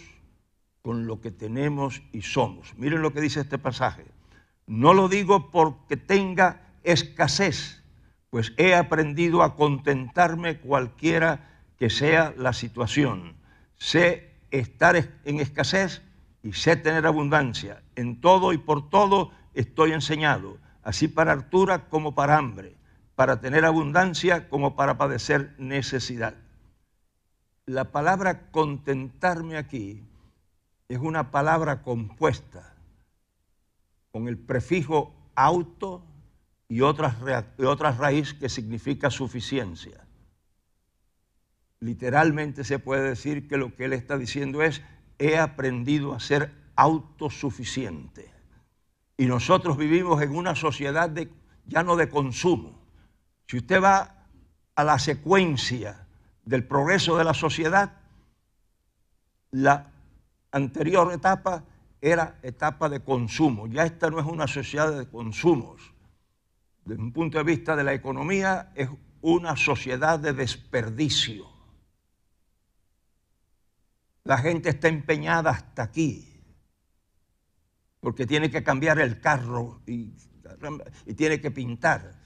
con lo que tenemos y somos. Miren lo que dice este pasaje. No lo digo porque tenga escasez, pues he aprendido a contentarme cualquiera que sea la situación. Sé estar en escasez y sé tener abundancia. En todo y por todo estoy enseñado, así para altura como para hambre, para tener abundancia como para padecer necesidad. La palabra contentarme aquí es una palabra compuesta con el prefijo auto y otra, raíz que significa suficiencia. Literalmente se puede decir que lo que él está diciendo es, he aprendido a ser autosuficiente. Y nosotros vivimos en una sociedad ya no de consumo. Si usted va a la secuencia del progreso de la sociedad, la anterior etapa era etapa de consumo. Ya esta no es una sociedad de consumos. Desde un punto de vista de la economía, es una sociedad de desperdicio. La gente está empeñada hasta aquí, porque tiene que cambiar el carro y, tiene que pintar.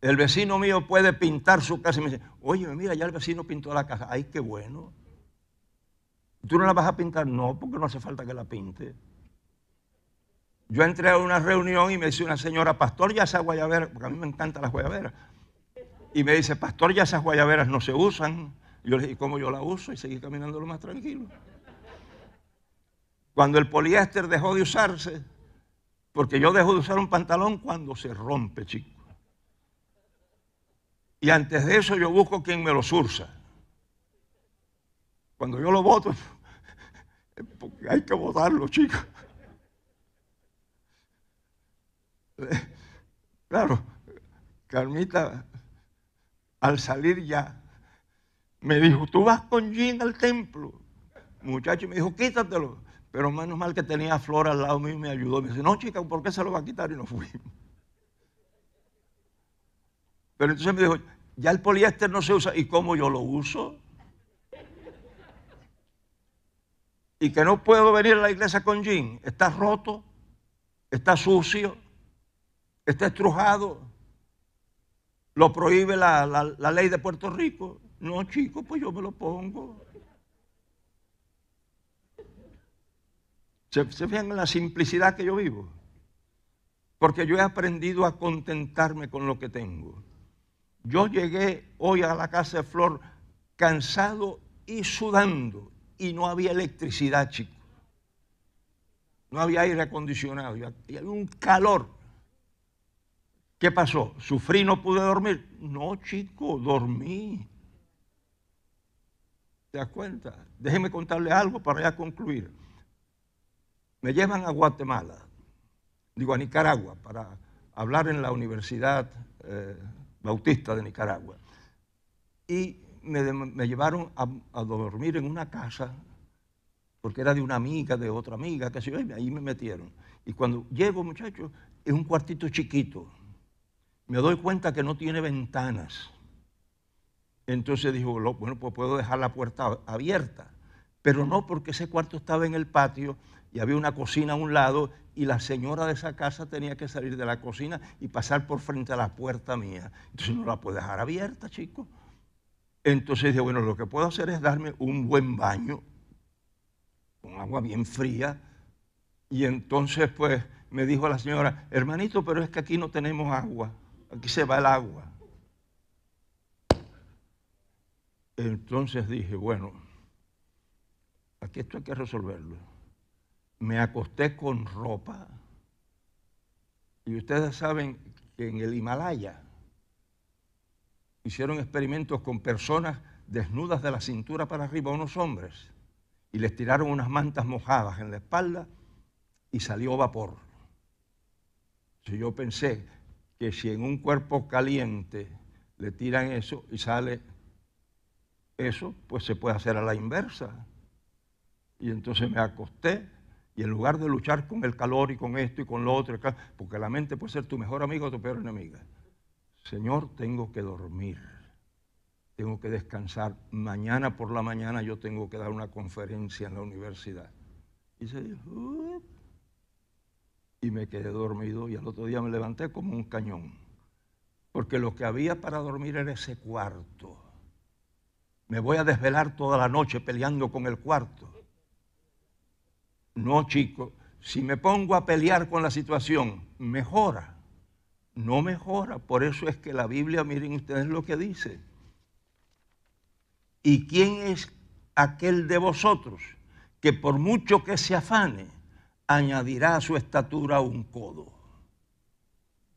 El vecino mío puede pintar su casa y me dice, oye, mira, ya el vecino pintó la casa. Ay, qué bueno. ¿Tú no la vas a pintar? No, porque no hace falta que la pinte. Yo entré a una reunión y me dice una señora, pastor, ya esas guayaberas, porque a mí me encantan las guayaberas. Y me dice, pastor, ya esas guayaberas no se usan. Yo le dije, ¿cómo yo la uso? Y seguí caminando lo más tranquilo. Cuando el poliéster dejó de usarse, porque yo dejo de usar un pantalón cuando se rompe, chico. Y antes de eso yo busco quien me lo sursa. Cuando yo lo voto, porque hay que votarlo, chicos. Claro, Carmita, al salir ya, me dijo, tú vas con Jean al templo. Muchacho, me dijo, quítatelo. Pero menos mal que tenía Flor al lado mío y me ayudó. Me dice, no, chica, ¿por qué se lo va a quitar? Y no fui. Pero entonces me dijo, ya el poliéster no se usa. ¿Y cómo yo lo uso? Y que no puedo venir a la iglesia con jean, está roto, está sucio, está estrujado, lo prohíbe la, la ley de Puerto Rico. No, chico, pues yo me lo pongo. ¿Se, ¿Se fijan en la simplicidad que yo vivo? Porque yo he aprendido a contentarme con lo que tengo. Yo llegué hoy a la casa de Flor cansado y sudando y no había electricidad, chicos. No había aire acondicionado y había un calor. ¿Qué pasó? ¿Sufrí no pude dormir? No, chico, dormí. ¿Te das cuenta? Déjeme contarle algo para ya concluir. Me llevan a Guatemala, digo a Nicaragua, para hablar en la Universidad eh, Bautista de Nicaragua. Y me, llevaron a, dormir en una casa, porque era de una amiga, de otra amiga, que ahí me metieron. Y cuando llego, muchachos, es un cuartito chiquito. Me doy cuenta que no tiene ventanas. Entonces dijo, bueno, pues puedo dejar la puerta abierta. Pero no porque ese cuarto estaba en el patio y había una cocina a un lado y la señora de esa casa tenía que salir de la cocina y pasar por frente a la puerta mía. Entonces no la puedo dejar abierta, chicos. Entonces dije, bueno, lo que puedo hacer es darme un buen baño con agua bien fría. Y entonces pues me dijo la señora, hermanito, pero es que aquí no tenemos agua, aquí se va el agua. Entonces dije, bueno, aquí esto hay que resolverlo. Me acosté con ropa. Y ustedes saben que en el Himalaya hicieron experimentos con personas desnudas de la cintura para arriba, unos hombres, y les tiraron unas mantas mojadas en la espalda y salió vapor. Yo pensé que si en un cuerpo caliente le tiran eso y sale eso, pues se puede hacer a la inversa. Y entonces me acosté y en lugar de luchar con el calor y con esto y con lo otro, porque la mente puede ser tu mejor amigo o tu peor enemiga, Señor, tengo que dormir, tengo que descansar. Mañana por la mañana yo tengo que dar una conferencia en la universidad. Y se dijo, y me quedé dormido y al otro día me levanté como un cañón. Porque lo que había para dormir era ese cuarto. Me voy a desvelar toda la noche peleando con el cuarto. No, chico, si me pongo a pelear con la situación, mejora no mejora. Por eso es que la Biblia, miren ustedes lo que dice. ¿Y quién es aquel de vosotros que por mucho que se afane, añadirá a su estatura un codo?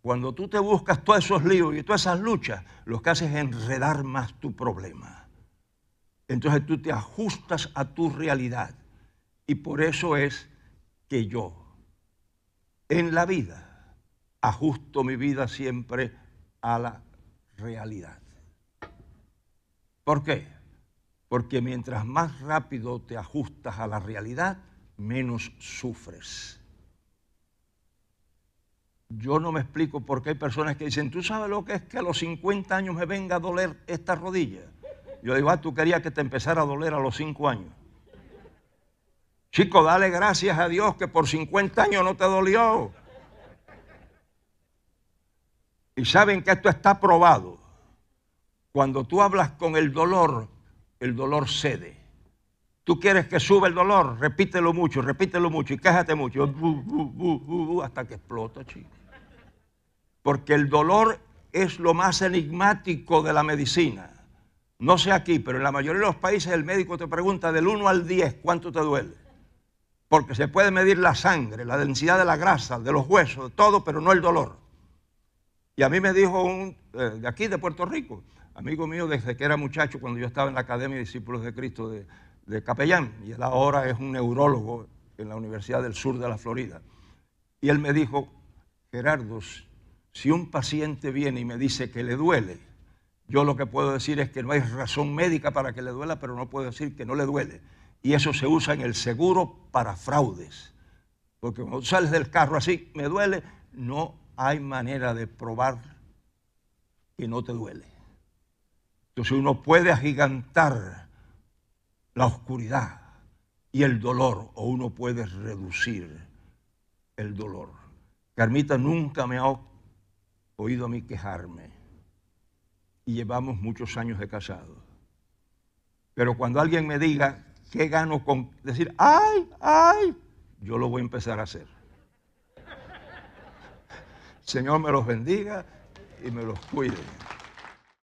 Cuando tú te buscas todos esos líos y todas esas luchas, lo que haces es enredar más tu problema. Entonces tú te ajustas a tu realidad. Y por eso es que yo, en la vida, ajusto mi vida siempre a la realidad. ¿Por qué? Porque mientras más rápido te ajustas a la realidad, menos sufres. Yo no me explico por qué hay personas que dicen, ¿tú sabes lo que es que a los 50 años me venga a doler esta rodilla? Yo digo, ah, tú querías que te empezara a doler a los 5 años. Chico, dale gracias a Dios que por 50 años no te dolió. Y saben que esto está probado. Cuando tú hablas con el dolor, el dolor cede. Tú quieres que suba el dolor, repítelo mucho, repítelo mucho y quéjate mucho, hasta que explota, chico. Porque el dolor es lo más enigmático de la medicina. No sé aquí, pero en la mayoría de los países el médico te pregunta del 1 al 10 cuánto te duele. Porque se puede medir la sangre, la densidad de la grasa, de los huesos, de todo, pero no el dolor. Y a mí me dijo un, eh, de aquí, de Puerto Rico, amigo mío desde que era muchacho, cuando yo estaba en la Academia de Discípulos de Cristo de, de Capellán, y él ahora es un neurólogo en la Universidad del Sur de la Florida. Y él me dijo, Gerardo, si un paciente viene y me dice que le duele, yo lo que puedo decir es que no hay razón médica para que le duela, pero no puedo decir que no le duele. Y eso se usa en el seguro para fraudes. Porque cuando sales del carro así, me duele, no hay manera de probar que no te duele. Entonces uno puede agigantar la oscuridad, y el dolor, o uno puede reducir el dolor. Carmita nunca me ha oído a mí quejarme y llevamos muchos años de casado. Pero cuando alguien me diga, ¿qué gano con decir, ay, ay? Yo lo voy a empezar a hacer. Señor me los bendiga y me los cuide.